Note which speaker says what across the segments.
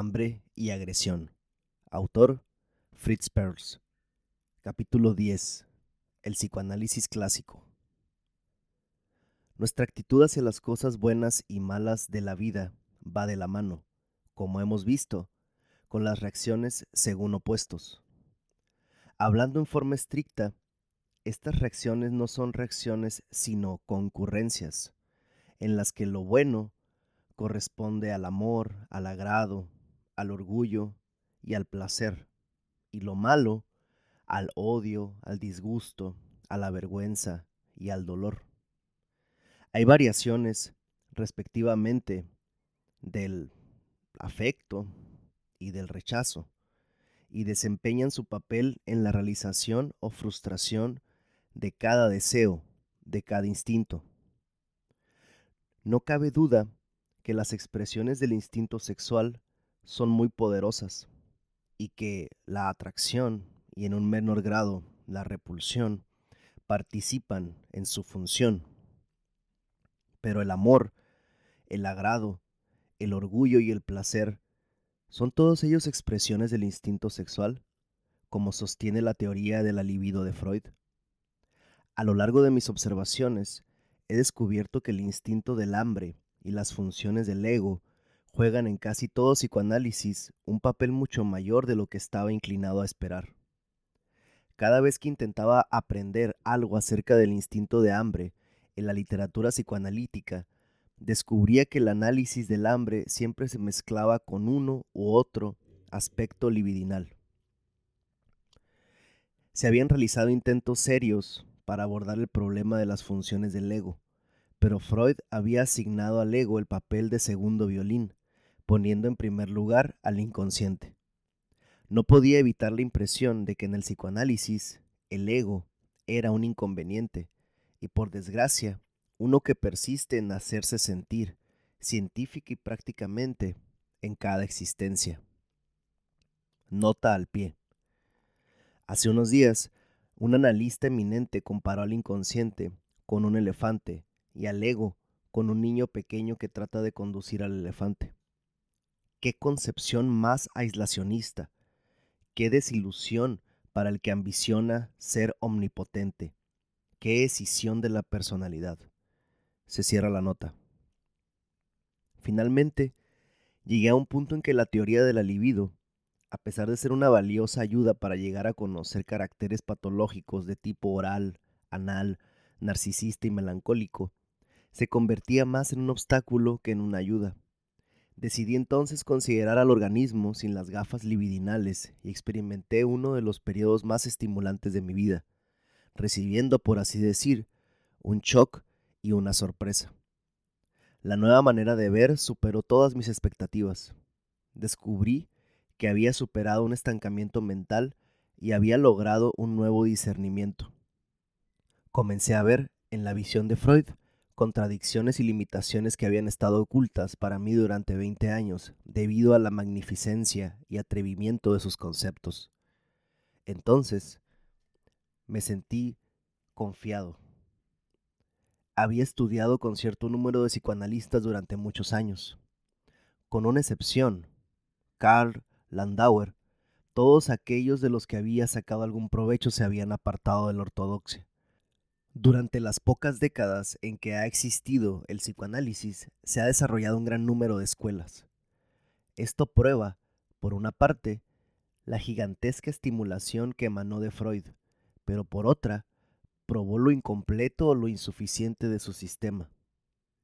Speaker 1: Hambre y agresión. Autor Fritz Perls. Capítulo 10. El psicoanálisis clásico. Nuestra actitud hacia las cosas buenas y malas de la vida va de la mano, como hemos visto, con las reacciones según opuestos. Hablando en forma estricta, estas reacciones no son reacciones sino concurrencias, en las que lo bueno corresponde al amor, al agrado, al orgullo y al placer, y lo malo al odio, al disgusto, a la vergüenza y al dolor. Hay variaciones respectivamente del afecto y del rechazo, y desempeñan su papel en la realización o frustración de cada deseo, de cada instinto. No cabe duda que las expresiones del instinto sexual son muy poderosas y que la atracción y en un menor grado la repulsión participan en su función. Pero el amor, el agrado, el orgullo y el placer son todos ellos expresiones del instinto sexual, como sostiene la teoría de la libido de Freud. A lo largo de mis observaciones, he descubierto que el instinto del hambre y las funciones del ego juegan en casi todo psicoanálisis un papel mucho mayor de lo que estaba inclinado a esperar. Cada vez que intentaba aprender algo acerca del instinto de hambre en la literatura psicoanalítica, descubría que el análisis del hambre siempre se mezclaba con uno u otro aspecto libidinal. Se habían realizado intentos serios para abordar el problema de las funciones del ego, pero Freud había asignado al ego el papel de segundo violín, poniendo en primer lugar al inconsciente. No podía evitar la impresión de que en el psicoanálisis el ego era un inconveniente, y por desgracia, uno que persiste en hacerse sentir, científica y prácticamente, en cada existencia. Nota al pie. Hace unos días, un analista eminente comparó al inconsciente con un elefante y al ego con un niño pequeño que trata de conducir al elefante. Qué concepción más aislacionista, qué desilusión para el que ambiciona ser omnipotente, qué escisión de la personalidad. Se cierra la nota. Finalmente, llegué a un punto en que la teoría de la libido, a pesar de ser una valiosa ayuda para llegar a conocer caracteres patológicos de tipo oral, anal, narcisista y melancólico, se convertía más en un obstáculo que en una ayuda. Decidí entonces considerar al organismo sin las gafas libidinales y experimenté uno de los periodos más estimulantes de mi vida, recibiendo, por así decir, un shock y una sorpresa. La nueva manera de ver superó todas mis expectativas. Descubrí que había superado un estancamiento mental y había logrado un nuevo discernimiento. Comencé a ver, en la visión de Freud, contradicciones y limitaciones que habían estado ocultas para mí durante 20 años debido a la magnificencia y atrevimiento de sus conceptos. Entonces, me sentí confiado. Había estudiado con cierto número de psicoanalistas durante muchos años. Con una excepción, Karl Landauer, todos aquellos de los que había sacado algún provecho se habían apartado de la ortodoxia. Durante las pocas décadas en que ha existido el psicoanálisis, se ha desarrollado un gran número de escuelas. Esto prueba, por una parte, la gigantesca estimulación que emanó de Freud, pero por otra, probó lo incompleto o lo insuficiente de su sistema.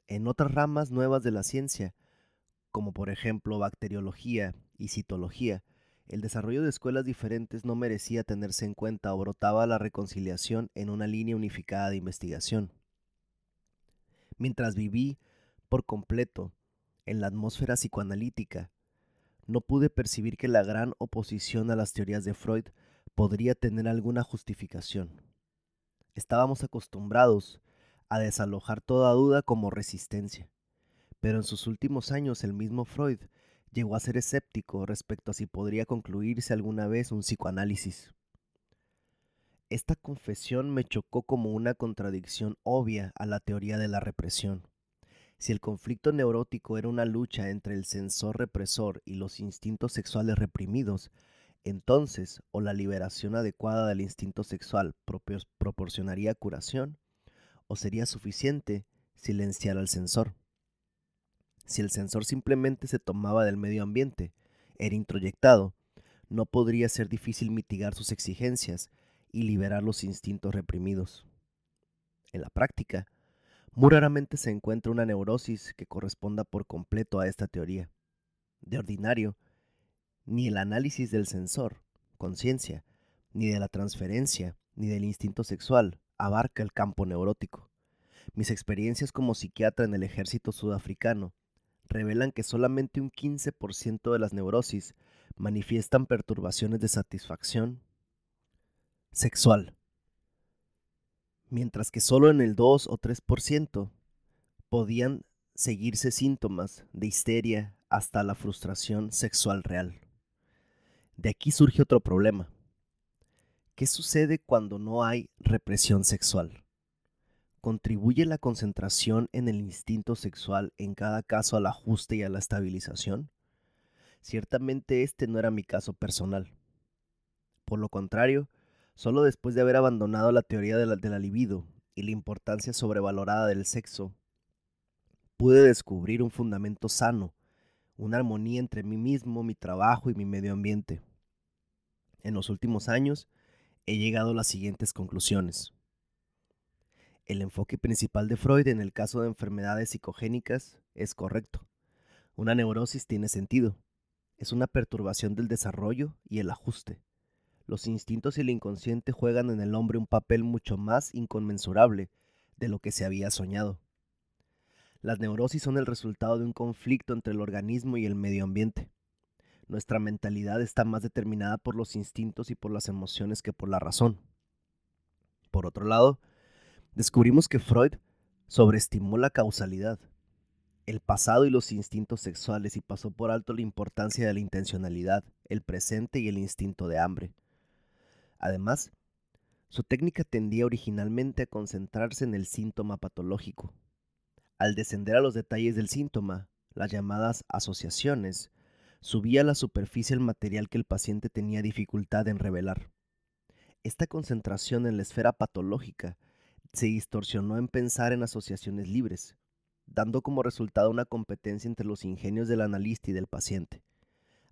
Speaker 1: En otras ramas nuevas de la ciencia, como por ejemplo bacteriología y citología, el desarrollo de escuelas diferentes no merecía tenerse en cuenta o brotaba la reconciliación en una línea unificada de investigación. Mientras viví por completo en la atmósfera psicoanalítica, no pude percibir que la gran oposición a las teorías de Freud podría tener alguna justificación. Estábamos acostumbrados a desalojar toda duda como resistencia, pero en sus últimos años el mismo Freud llegó a ser escéptico respecto a si podría concluirse alguna vez un psicoanálisis. Esta confesión me chocó como una contradicción obvia a la teoría de la represión. Si el conflicto neurótico era una lucha entre el sensor represor y los instintos sexuales reprimidos, entonces, o la liberación adecuada del instinto sexual proporcionaría curación, o sería suficiente silenciar al sensor. Si el sensor simplemente se tomaba del medio ambiente, era introyectado, no podría ser difícil mitigar sus exigencias y liberar los instintos reprimidos. En la práctica, muy raramente se encuentra una neurosis que corresponda por completo a esta teoría. De ordinario, ni el análisis del sensor, conciencia, ni de la transferencia, ni del instinto sexual abarca el campo neurótico. Mis experiencias como psiquiatra en el ejército sudafricano revelan que solamente un 15% de las neurosis manifiestan perturbaciones de satisfacción sexual mientras que solo en el 2 o 3% podían seguirse síntomas de histeria hasta la frustración sexual real. De aquí surge otro problema. ¿Qué sucede cuando no hay represión sexual? ¿Contribuye la concentración en el instinto sexual en cada caso al ajuste y a la estabilización? Ciertamente este no era mi caso personal. Por lo contrario, Solo después de haber abandonado la teoría de la, libido y la importancia sobrevalorada del sexo, pude descubrir un fundamento sano, una armonía entre mí mismo, mi trabajo y mi medio ambiente. En los últimos años he llegado a las siguientes conclusiones. El enfoque principal de Freud en el caso de enfermedades psicogénicas es correcto. Una neurosis tiene sentido. Es una perturbación del desarrollo y el ajuste los instintos y el inconsciente juegan en el hombre un papel mucho más inconmensurable de lo que se había soñado. Las neurosis son el resultado de un conflicto entre el organismo y el medio ambiente. Nuestra mentalidad está más determinada por los instintos y por las emociones que por la razón. Por otro lado, descubrimos que Freud sobreestimó la causalidad, el pasado y los instintos sexuales y pasó por alto la importancia de la intencionalidad, el presente y el instinto de hambre. Además, su técnica tendía originalmente a concentrarse en el síntoma patológico. Al descender a los detalles del síntoma, las llamadas asociaciones, subía a la superficie el material que el paciente tenía dificultad en revelar. Esta concentración en la esfera patológica se distorsionó en pensar en asociaciones libres, dando como resultado una competencia entre los ingenios del analista y del paciente.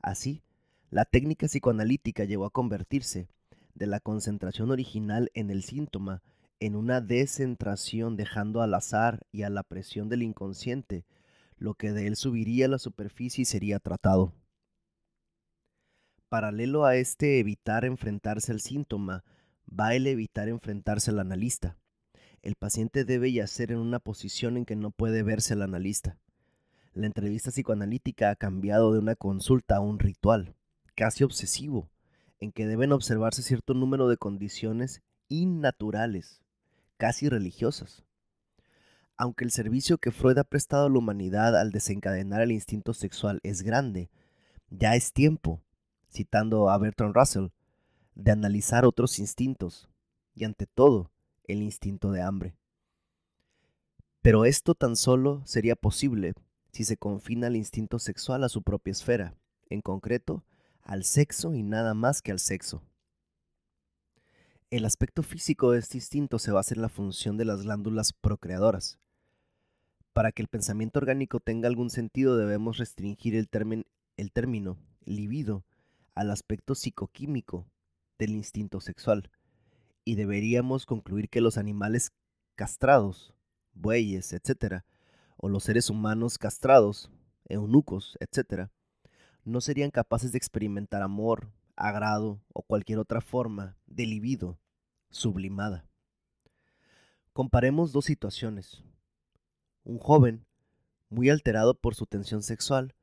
Speaker 1: Así, la técnica psicoanalítica llegó a convertirse de la concentración original en el síntoma en una descentración dejando al azar y a la presión del inconsciente lo que de él subiría a la superficie y sería tratado. Paralelo a este evitar enfrentarse al síntoma, va el evitar enfrentarse al analista. El paciente debe yacer en una posición en que no puede verse al analista. La entrevista psicoanalítica ha cambiado de una consulta a un ritual, casi obsesivo, en que deben observarse cierto número de condiciones innaturales, casi religiosas. Aunque el servicio que Freud ha prestado a la humanidad al desencadenar el instinto sexual es grande, ya es tiempo, citando a Bertrand Russell, de analizar otros instintos, y ante todo, el instinto de hambre. Pero esto tan solo sería posible si se confina el instinto sexual a su propia esfera, en concreto, al sexo y nada más que al sexo. El aspecto físico de este instinto se basa en la función de las glándulas procreadoras. Para que el pensamiento orgánico tenga algún sentido debemos restringir el, el término libido al aspecto psicoquímico del instinto sexual y deberíamos concluir que los animales castrados, bueyes, etc., o los seres humanos castrados, eunucos, etc., no serían capaces de experimentar amor, agrado o cualquier otra forma de libido sublimada. Comparemos dos situaciones. Un joven, muy alterado por su tensión sexual,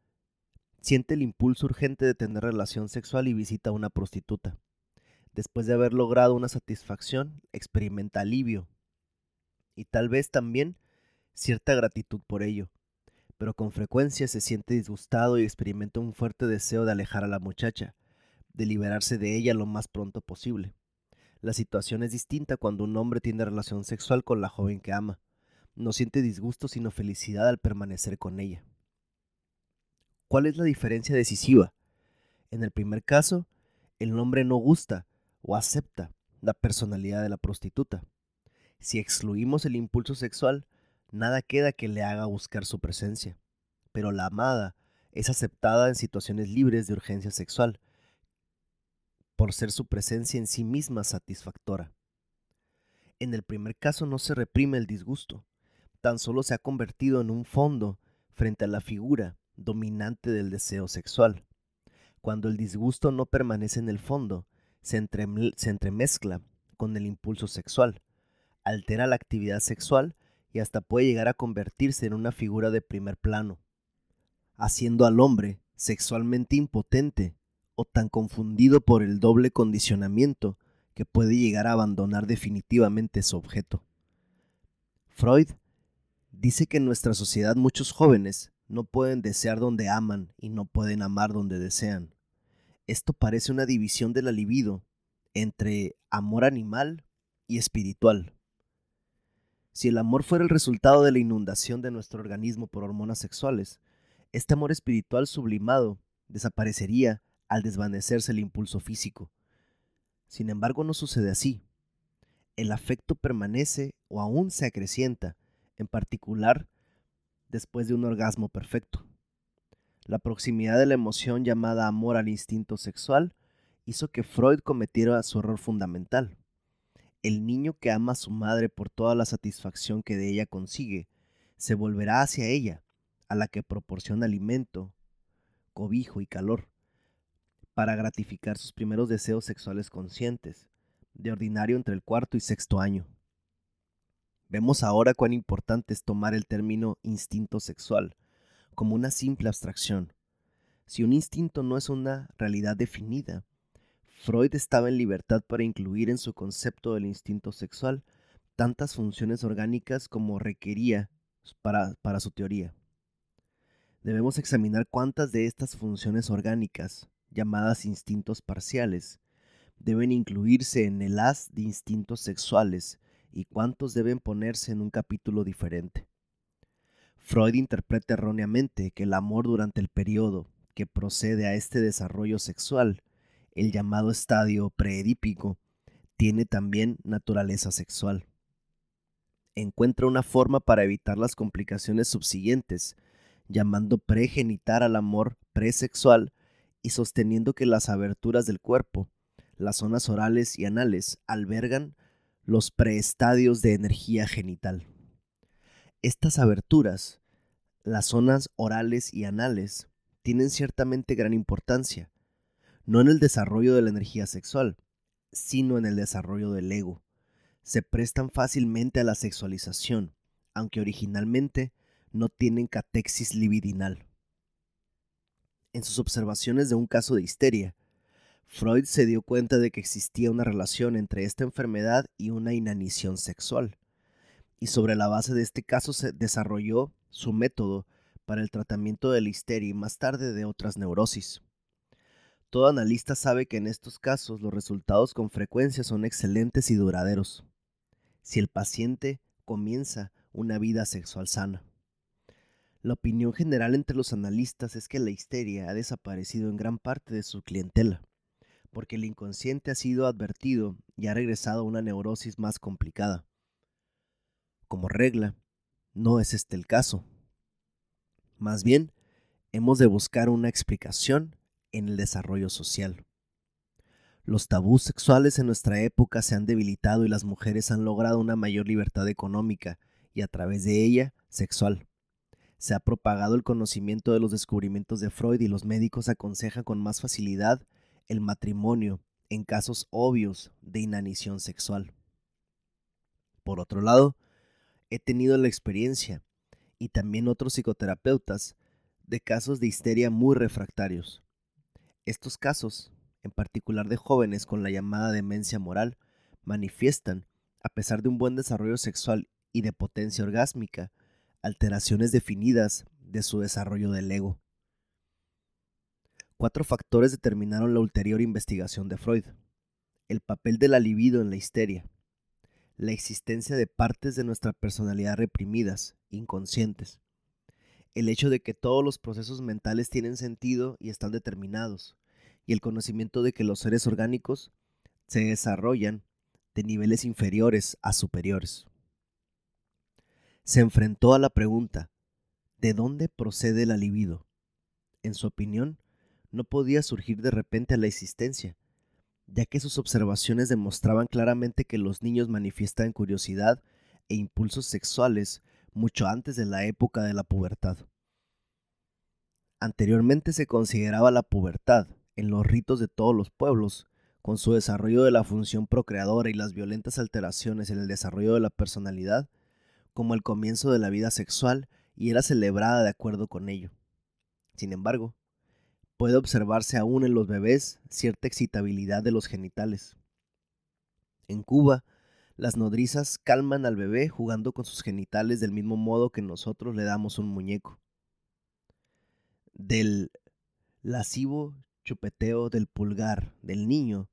Speaker 1: siente el impulso urgente de tener relación sexual y visita a una prostituta. Después de haber logrado una satisfacción, experimenta alivio y tal vez también cierta gratitud por ello pero con frecuencia se siente disgustado y experimenta un fuerte deseo de alejar a la muchacha, de liberarse de ella lo más pronto posible. La situación es distinta cuando un hombre tiene relación sexual con la joven que ama. no siente disgusto sino felicidad al permanecer con ella. ¿Cuál es la diferencia decisiva? En el primer caso, el hombre no gusta o acepta la personalidad de la prostituta. Si excluimos el impulso sexual, nada queda que le haga buscar su presencia. Pero la amada es aceptada en situaciones libres de urgencia sexual, por ser su presencia en sí misma satisfactora. En el primer caso no se reprime el disgusto, tan solo se ha convertido en un fondo frente a la figura dominante del deseo sexual. Cuando el disgusto no permanece en el fondo, se, entremezcla con el impulso sexual, altera la actividad sexual y hasta puede llegar a convertirse en una figura de primer plano, haciendo al hombre sexualmente impotente o tan confundido por el doble condicionamiento que puede llegar a abandonar definitivamente su objeto. Freud dice que en nuestra sociedad muchos jóvenes no pueden desear donde aman y no pueden amar donde desean. Esto parece una división de la libido entre amor animal y espiritual. Si el amor fuera el resultado de la inundación de nuestro organismo por hormonas sexuales, este amor espiritual sublimado desaparecería al desvanecerse el impulso físico. Sin embargo, no sucede así. El afecto permanece o aún se acrecienta, en particular después de un orgasmo perfecto. La proximidad de la emoción llamada amor al instinto sexual hizo que Freud cometiera su error fundamental. El niño que ama a su madre por toda la satisfacción que de ella consigue, se volverá hacia ella, a la que proporciona alimento, cobijo y calor para gratificar sus primeros deseos sexuales conscientes, de ordinario entre el cuarto y sexto año. Vemos ahora cuán importante es tomar el término instinto sexual como una simple abstracción. Si un instinto no es una realidad definida, Freud estaba en libertad para incluir en su concepto del instinto sexual tantas funciones orgánicas como requería para, para su teoría. Debemos examinar cuántas de estas funciones orgánicas llamadas instintos parciales, deben incluirse en el haz de instintos sexuales y cuántos deben ponerse en un capítulo diferente. Freud interpreta erróneamente que el amor durante el periodo que procede a este desarrollo sexual, el llamado estadio preedípico, tiene también naturaleza sexual. Encuentra una forma para evitar las complicaciones subsiguientes, llamando pregenitar al amor presexual y sosteniendo que las aberturas del cuerpo, las zonas orales y anales, albergan los preestadios de energía genital. Estas aberturas, las zonas orales y anales, tienen ciertamente gran importancia, no en el desarrollo de la energía sexual, sino en el desarrollo del ego. Se prestan fácilmente a la sexualización, aunque originalmente no tienen catexis libidinal. En sus observaciones de un caso de histeria, Freud se dio cuenta de que existía una relación entre esta enfermedad y una inanición sexual, y sobre la base de este caso se desarrolló su método para el tratamiento de la histeria y más tarde de otras neurosis. Todo analista sabe que en estos casos los resultados con frecuencia son excelentes y duraderos, si el paciente comienza una vida sexual sana. La opinión general entre los analistas es que la histeria ha desaparecido en gran parte de su clientela, porque el inconsciente ha sido advertido y ha regresado a una neurosis más complicada. Como regla, no es este el caso. Más bien, hemos de buscar una explicación en el desarrollo social. Los tabús sexuales en nuestra época se han debilitado y las mujeres han logrado una mayor libertad económica y a través de ella sexual. Se ha propagado el conocimiento de los descubrimientos de Freud y los médicos aconsejan con más facilidad el matrimonio en casos obvios de inanición sexual. Por otro lado, he tenido la experiencia, y también otros psicoterapeutas, de casos de histeria muy refractarios. Estos casos, en particular de jóvenes con la llamada demencia moral, manifiestan, a pesar de un buen desarrollo sexual y de potencia orgásmica, alteraciones definidas de su desarrollo del ego. Cuatro factores determinaron la ulterior investigación de Freud. El papel de la libido en la histeria, la existencia de partes de nuestra personalidad reprimidas, inconscientes. El hecho de que todos los procesos mentales tienen sentido y están determinados, y el conocimiento de que los seres orgánicos se desarrollan de niveles inferiores a superiores. Se enfrentó a la pregunta, ¿de dónde procede la libido? En su opinión, no podía surgir de repente a la existencia, ya que sus observaciones demostraban claramente que los niños manifiestan curiosidad e impulsos sexuales mucho antes de la época de la pubertad. Anteriormente se consideraba la pubertad, en los ritos de todos los pueblos, con su desarrollo de la función procreadora y las violentas alteraciones en el desarrollo de la personalidad, como el comienzo de la vida sexual y era celebrada de acuerdo con ello. Sin embargo, puede observarse aún en los bebés cierta excitabilidad de los genitales. En Cuba, las nodrizas calman al bebé jugando con sus genitales del mismo modo que nosotros le damos un muñeco. Del lascivo chupeteo del pulgar del niño,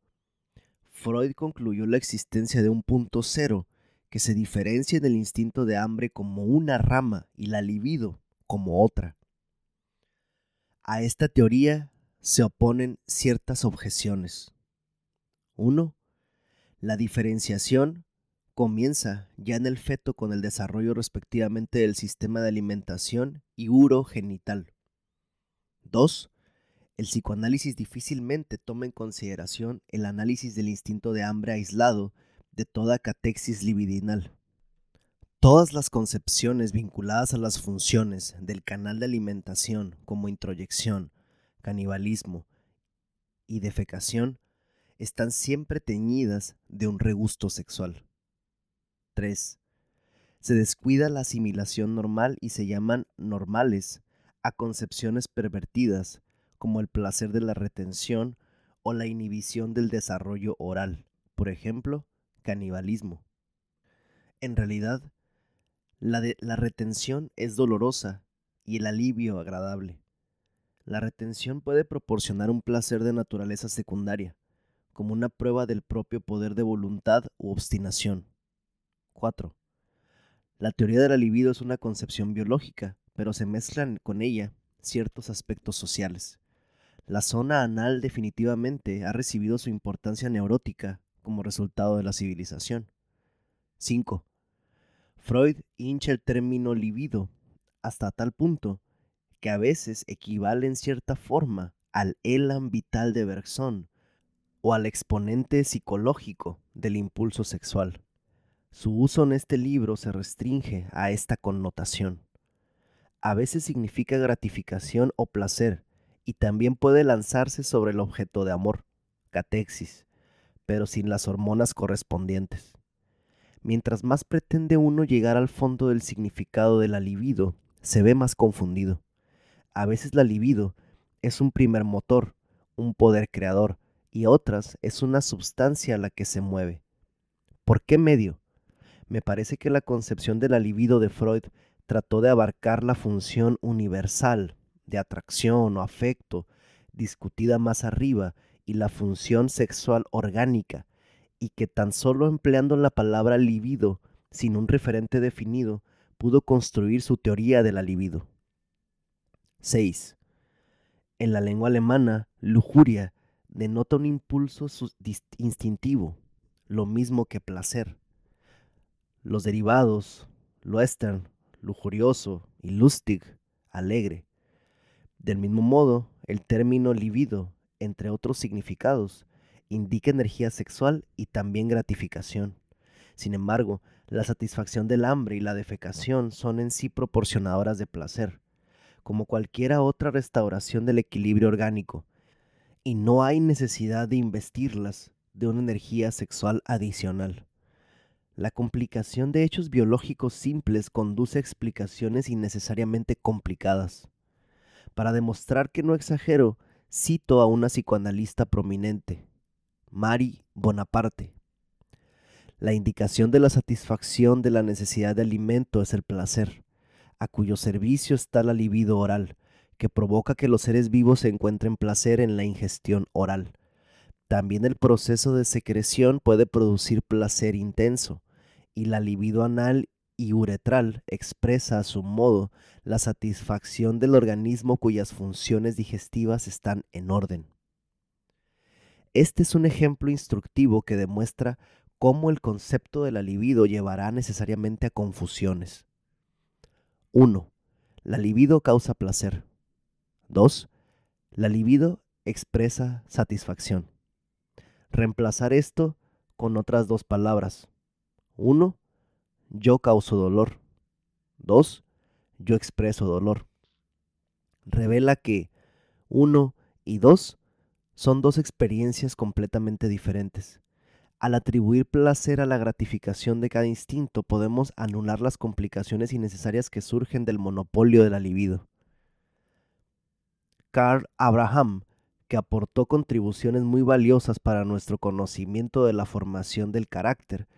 Speaker 1: Freud concluyó la existencia de un punto cero que se diferencia del instinto de hambre como una rama y la libido como otra. A esta teoría se oponen ciertas objeciones. 1. La diferenciación comienza ya en el feto con el desarrollo respectivamente del sistema de alimentación y urogenital. 2. El psicoanálisis difícilmente toma en consideración el análisis del instinto de hambre aislado de toda catexis libidinal. Todas las concepciones vinculadas a las funciones del canal de alimentación como introyección, canibalismo y defecación están siempre teñidas de un regusto sexual. 3. Se descuida la asimilación normal y se llaman normales a concepciones pervertidas como el placer de la retención o la inhibición del desarrollo oral, por ejemplo, canibalismo. En realidad, la, retención es dolorosa y el alivio agradable. La retención puede proporcionar un placer de naturaleza secundaria, como una prueba del propio poder de voluntad u obstinación. 4. La teoría de la libido es una concepción biológica, pero se mezclan con ella ciertos aspectos sociales. La zona anal definitivamente ha recibido su importancia neurótica como resultado de la civilización. 5. Freud hincha el término libido hasta tal punto que a veces equivale en cierta forma al elan vital de Bergson o al exponente psicológico del impulso sexual. Su uso en este libro se restringe a esta connotación. A veces significa gratificación o placer y también puede lanzarse sobre el objeto de amor, catexis, pero sin las hormonas correspondientes. Mientras más pretende uno llegar al fondo del significado de la libido, se ve más confundido. A veces la libido es un primer motor, un poder creador, y otras es una sustancia a la que se mueve. ¿Por qué medio? Me parece que la concepción de la libido de Freud trató de abarcar la función universal de atracción o afecto discutida más arriba y la función sexual orgánica, y que tan solo empleando la palabra libido, sin un referente definido, pudo construir su teoría de la libido. 6. En la lengua alemana, lujuria denota un impulso instintivo, lo mismo que placer. Los derivados, luestern, lujurioso y lustig, alegre. Del mismo modo, el término libido, entre otros significados, indica energía sexual y también gratificación. Sin embargo, la satisfacción del hambre y la defecación son en sí proporcionadoras de placer, como cualquiera otra restauración del equilibrio orgánico, y no hay necesidad de investirlas de una energía sexual adicional. La complicación de hechos biológicos simples conduce a explicaciones innecesariamente complicadas. Para demostrar que no exagero, cito a una psicoanalista prominente, Mari Bonaparte. La indicación de la satisfacción de la necesidad de alimento es el placer, a cuyo servicio está la libido oral, que provoca que los seres vivos se encuentren placer en la ingestión oral. También el proceso de secreción puede producir placer intenso, y la libido anal y uretral expresa a su modo la satisfacción del organismo cuyas funciones digestivas están en orden. Este es un ejemplo instructivo que demuestra cómo el concepto de la libido llevará necesariamente a confusiones. 1. La libido causa placer. 2. La libido expresa satisfacción. Reemplazar esto con otras dos palabras. 1. Yo causo dolor. 2. Yo expreso dolor. Revela que 1 y 2 son dos experiencias completamente diferentes. Al atribuir placer a la gratificación de cada instinto, podemos anular las complicaciones innecesarias que surgen del monopolio de la libido. Carl Abraham, que aportó contribuciones muy valiosas para nuestro conocimiento de la formación del carácter,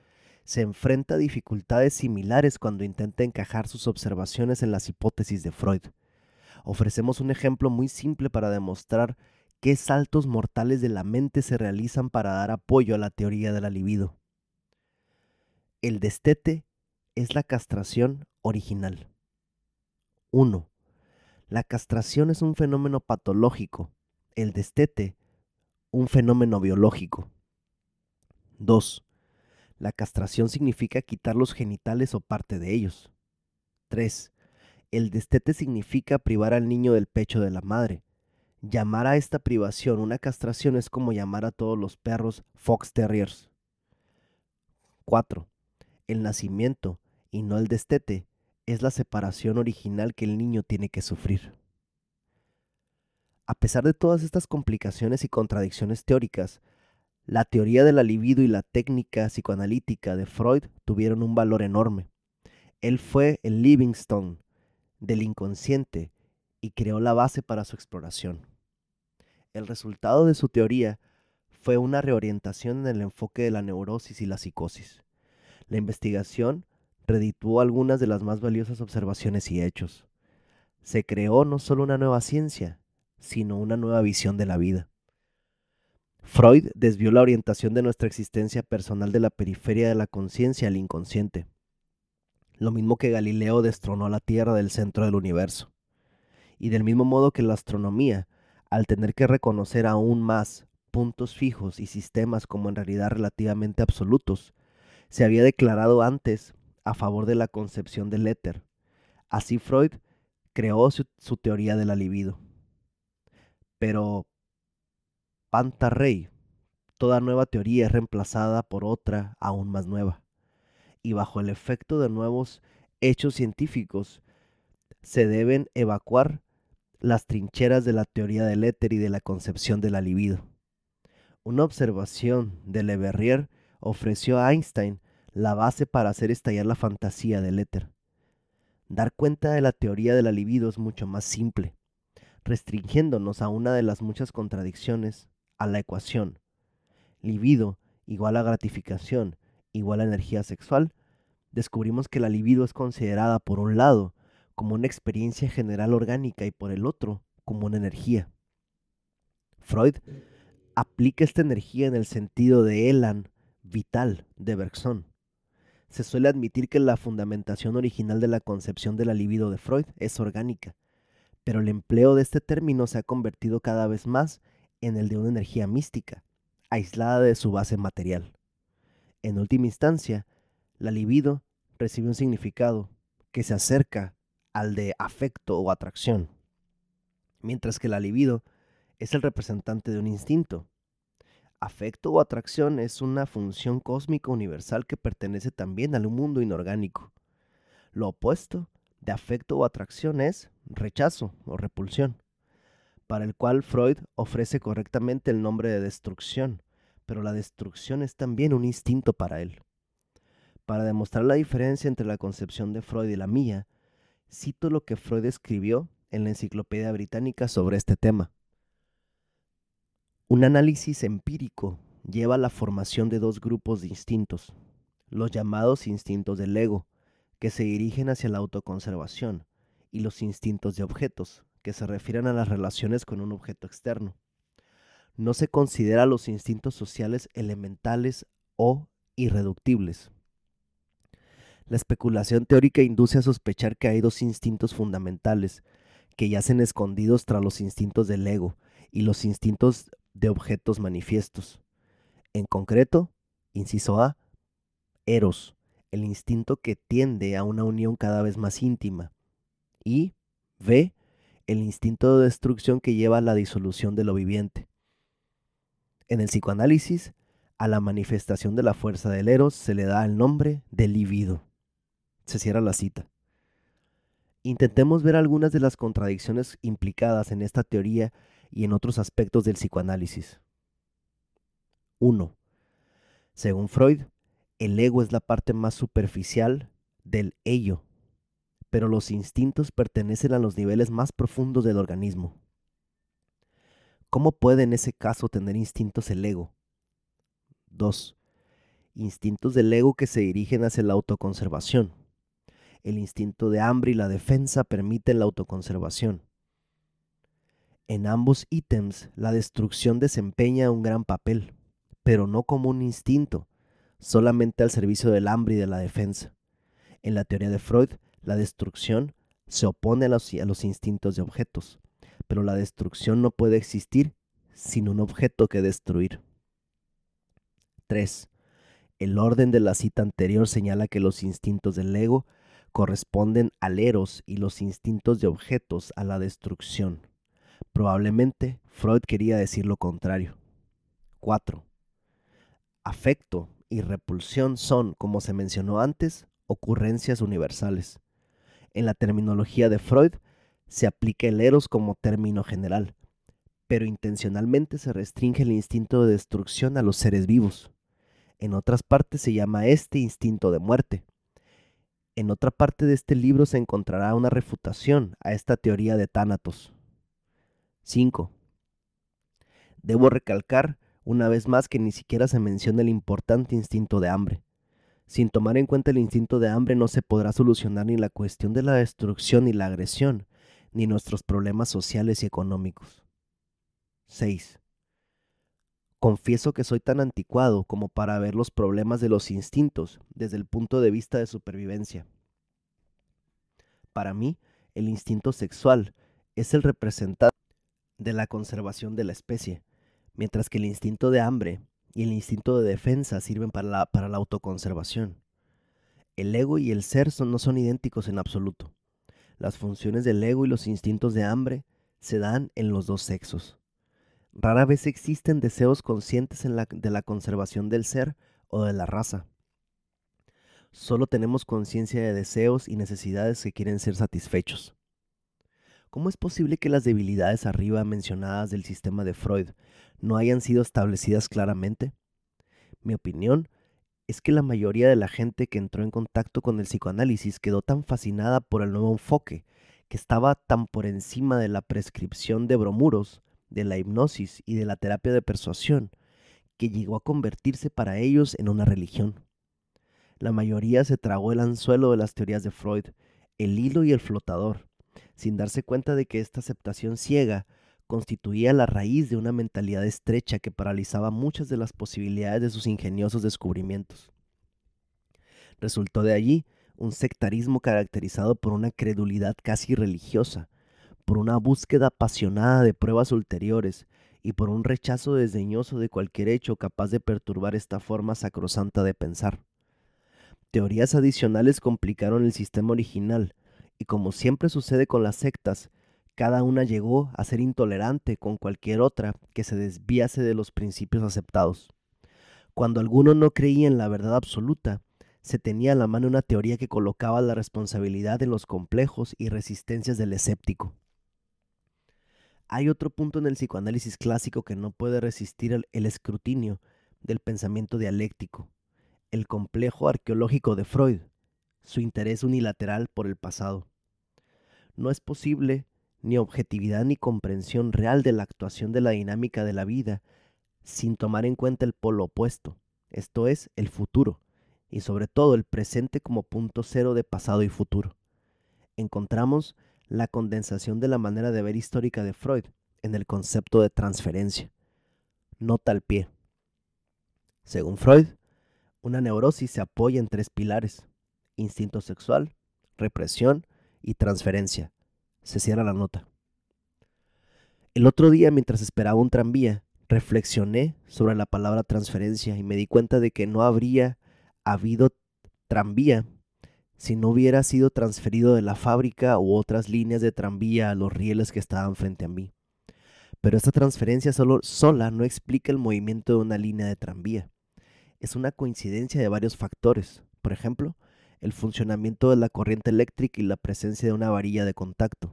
Speaker 1: se enfrenta a dificultades similares cuando intenta encajar sus observaciones en las hipótesis de Freud. Ofrecemos un ejemplo muy simple para demostrar qué saltos mortales de la mente se realizan para dar apoyo a la teoría de la libido. El destete es la castración original. 1. La castración es un fenómeno patológico, el destete un fenómeno biológico. 2. La castración significa quitar los genitales o parte de ellos. 3. El destete significa privar al niño del pecho de la madre. Llamar a esta privación una castración es como llamar a todos los perros Fox Terriers. 4. El nacimiento, y no el destete, es la separación original que el niño tiene que sufrir. A pesar de todas estas complicaciones y contradicciones teóricas, la teoría de la libido y la técnica psicoanalítica de Freud tuvieron un valor enorme. Él fue el Livingstone del inconsciente y creó la base para su exploración. El resultado de su teoría fue una reorientación en el enfoque de la neurosis y la psicosis. La investigación redituó algunas de las más valiosas observaciones y hechos. Se creó no solo una nueva ciencia, sino una nueva visión de la vida. Freud desvió la orientación de nuestra existencia personal de la periferia de la conciencia al inconsciente, lo mismo que Galileo destronó la Tierra del centro del universo y del mismo modo que la astronomía, al tener que reconocer aún más puntos fijos y sistemas como en realidad relativamente absolutos, se había declarado antes a favor de la concepción del éter. Así Freud creó su, teoría de la libido. Pero Pantarrey, toda nueva teoría es reemplazada por otra aún más nueva. Y bajo el efecto de nuevos hechos científicos, se deben evacuar las trincheras de la teoría del éter y de la concepción de la libido. Una observación de Le Verrier ofreció a Einstein la base para hacer estallar la fantasía del éter. Dar cuenta de la teoría de la libido es mucho más simple, restringiéndonos a una de las muchas contradicciones, a la ecuación libido igual a gratificación igual a energía sexual, descubrimos que la libido es considerada por un lado como una experiencia general orgánica y por el otro como una energía. Freud aplica esta energía en el sentido de elan vital de Bergson. Se suele admitir que la fundamentación original de la concepción de la libido de Freud es orgánica, pero el empleo de este término se ha convertido cada vez más en el de una energía mística, aislada de su base material. En última instancia, la libido recibe un significado que se acerca al de afecto o atracción, mientras que la libido es el representante de un instinto. Afecto o atracción es una función cósmica universal que pertenece también al mundo inorgánico. Lo opuesto de afecto o atracción es rechazo o repulsión, para el cual Freud ofrece correctamente el nombre de destrucción, pero la destrucción es también un instinto para él. Para demostrar la diferencia entre la concepción de Freud y la mía, cito lo que Freud escribió en la Enciclopedia Británica sobre este tema. Un análisis empírico lleva a la formación de dos grupos de instintos, los llamados instintos del ego, que se dirigen hacia la autoconservación, y los instintos de objetos, que se refieren a las relaciones con un objeto externo. No se considera los instintos sociales elementales o irreductibles. La especulación teórica induce a sospechar que hay dos instintos fundamentales que yacen escondidos tras los instintos del ego y los instintos de objetos manifiestos. En concreto, inciso A, Eros, el instinto que tiende a una unión cada vez más íntima. Y B, el instinto de destrucción que lleva a la disolución de lo viviente. En el psicoanálisis, a la manifestación de la fuerza del Eros se le da el nombre de libido. Se cierra la cita. Intentemos ver algunas de las contradicciones implicadas en esta teoría y en otros aspectos del psicoanálisis. 1. Según Freud, el ego es la parte más superficial del ello, pero los instintos pertenecen a los niveles más profundos del organismo. ¿Cómo puede en ese caso tener instintos el ego? 2. Instintos del ego que se dirigen hacia la autoconservación. El instinto de hambre y la defensa permiten la autoconservación. En ambos ítems, la destrucción desempeña un gran papel, pero no como un instinto, solamente al servicio del hambre y de la defensa. En la teoría de Freud, la destrucción se opone a los, instintos de objetos, pero la destrucción no puede existir sin un objeto que destruir. 3. El orden de la cita anterior señala que los instintos del ego corresponden al eros y los instintos de objetos a la destrucción. Probablemente Freud quería decir lo contrario. 4. Afecto y repulsión son, como se mencionó antes, ocurrencias universales. En la terminología de Freud se aplica el eros como término general, pero intencionalmente se restringe el instinto de destrucción a los seres vivos. En otras partes se llama este instinto de muerte. En otra parte de este libro se encontrará una refutación a esta teoría de Tánatos. 5. Debo recalcar una vez más que ni siquiera se menciona el importante instinto de hambre. Sin tomar en cuenta el instinto de hambre no se podrá solucionar ni la cuestión de la destrucción ni la agresión, ni nuestros problemas sociales y económicos. 6. Confieso que soy tan anticuado como para ver los problemas de los instintos desde el punto de vista de supervivencia. Para mí, el instinto sexual es el representante de la conservación de la especie, mientras que el instinto de hambre y el instinto de defensa sirven para la, para la autoconservación. El ego y el ser no son idénticos en absoluto. Las funciones del ego y los instintos de hambre se dan en los dos sexos. Rara vez existen deseos conscientes de la conservación del ser o de la raza. Solo tenemos conciencia de deseos y necesidades que quieren ser satisfechos. ¿Cómo es posible que las debilidades arriba mencionadas del sistema de Freud no hayan sido establecidas claramente? Mi opinión es que la mayoría de la gente que entró en contacto con el psicoanálisis quedó tan fascinada por el nuevo enfoque, que estaba tan por encima de la prescripción de bromuros, de la hipnosis y de la terapia de persuasión, que llegó a convertirse para ellos en una religión. La mayoría se tragó el anzuelo de las teorías de Freud, el hilo y el flotador, sin darse cuenta de que esta aceptación ciega constituía la raíz de una mentalidad estrecha que paralizaba muchas de las posibilidades de sus ingeniosos descubrimientos. Resultó de allí un sectarismo caracterizado por una credulidad casi religiosa, por una búsqueda apasionada de pruebas ulteriores y por un rechazo desdeñoso de cualquier hecho capaz de perturbar esta forma sacrosanta de pensar. Teorías adicionales complicaron el sistema original, y como siempre sucede con las sectas, cada una llegó a ser intolerante con cualquier otra que se desviase de los principios aceptados. Cuando alguno no creía en la verdad absoluta, se tenía a la mano una teoría que colocaba la responsabilidad en los complejos y resistencias del escéptico. Hay otro punto en el psicoanálisis clásico que no puede resistir el, el escrutinio del pensamiento dialéctico, el complejo arqueológico de Freud, su interés unilateral por el pasado. No es posible ni objetividad ni comprensión real de la actuación de la dinámica de la vida sin tomar en cuenta el polo opuesto, esto es, el futuro, y sobre todo el presente como punto cero de pasado y futuro. Encontramos la condensación de la manera de ver histórica de Freud en el concepto de transferencia. Nota al pie. Según Freud, una neurosis se apoya en tres pilares, instinto sexual, represión y transferencia. Se cierra la nota. El otro día, mientras esperaba un tranvía, reflexioné sobre la palabra transferencia y me di cuenta de que no habría habido tranvía si no hubiera sido transferido de la fábrica u otras líneas de tranvía a los rieles que estaban frente a mí. Pero esta transferencia sola no explica el movimiento de una línea de tranvía. Es una coincidencia de varios factores. Por ejemplo, el funcionamiento de la corriente eléctrica y la presencia de una varilla de contacto.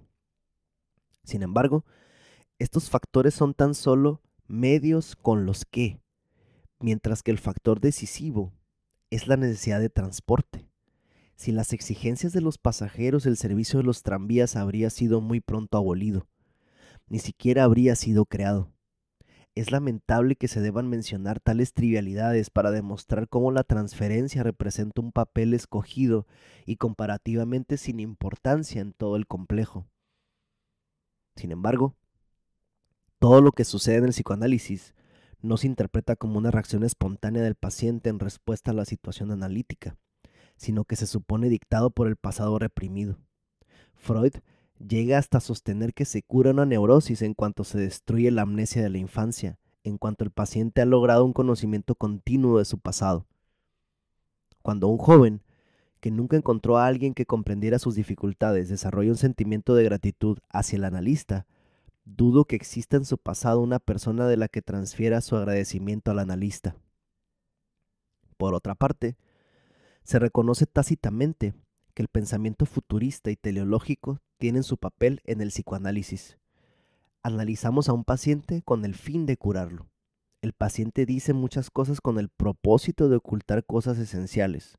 Speaker 1: Sin embargo, estos factores son tan solo medios con los que, mientras que el factor decisivo es la necesidad de transporte. Sin las exigencias de los pasajeros, el servicio de los tranvías habría sido muy pronto abolido. Ni siquiera habría sido creado. Es lamentable que se deban mencionar tales trivialidades para demostrar cómo la transferencia representa un papel escogido y comparativamente sin importancia en todo el complejo. Sin embargo, todo lo que sucede en el psicoanálisis no se interpreta como una reacción espontánea del paciente en respuesta a la situación analítica, sino que se supone dictado por el pasado reprimido. Freud llega hasta sostener que se cura una neurosis en cuanto se destruye la amnesia de la infancia, en cuanto el paciente ha logrado un conocimiento continuo de su pasado. Cuando un joven que nunca encontró a alguien que comprendiera sus dificultades desarrolla un sentimiento de gratitud hacia el analista, dudo que exista en su pasado una persona de la que transfiera su agradecimiento al analista. Por otra parte, se reconoce tácitamente que el pensamiento futurista y teleológico tienen su papel en el psicoanálisis. Analizamos a un paciente con el fin de curarlo. El paciente dice muchas cosas con el propósito de ocultar cosas esenciales.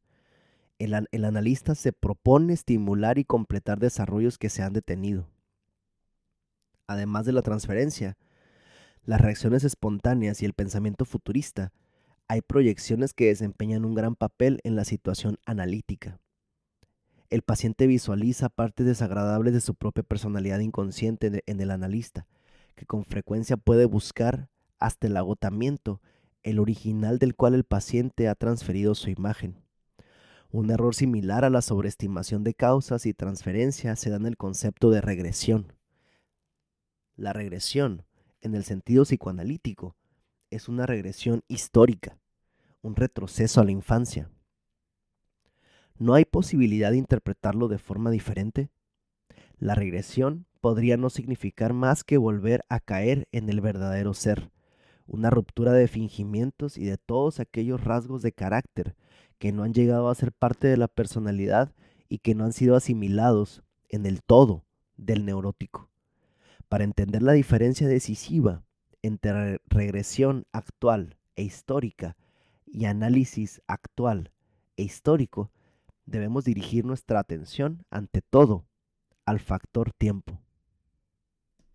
Speaker 1: El, el, analista se propone estimular y completar desarrollos que se han detenido. Además de la transferencia, las reacciones espontáneas y el pensamiento futurista hay proyecciones que desempeñan un gran papel en la situación analítica. El paciente visualiza partes desagradables de su propia personalidad inconsciente en el analista, que con frecuencia puede buscar hasta el agotamiento el original del cual el paciente ha transferido su imagen. Un error similar a la sobreestimación de causas y transferencia se da en el concepto de regresión. La regresión, en el sentido psicoanalítico, es una regresión histórica, un retroceso a la infancia. ¿No hay posibilidad de interpretarlo de forma diferente? La regresión podría no significar más que volver a caer en el verdadero ser, una ruptura de fingimientos y de todos aquellos rasgos de carácter que no han llegado a ser parte de la personalidad y que no han sido asimilados en el todo del neurótico. Para entender la diferencia decisiva entre regresión actual e histórica y análisis actual e histórico, debemos dirigir nuestra atención ante todo al factor tiempo.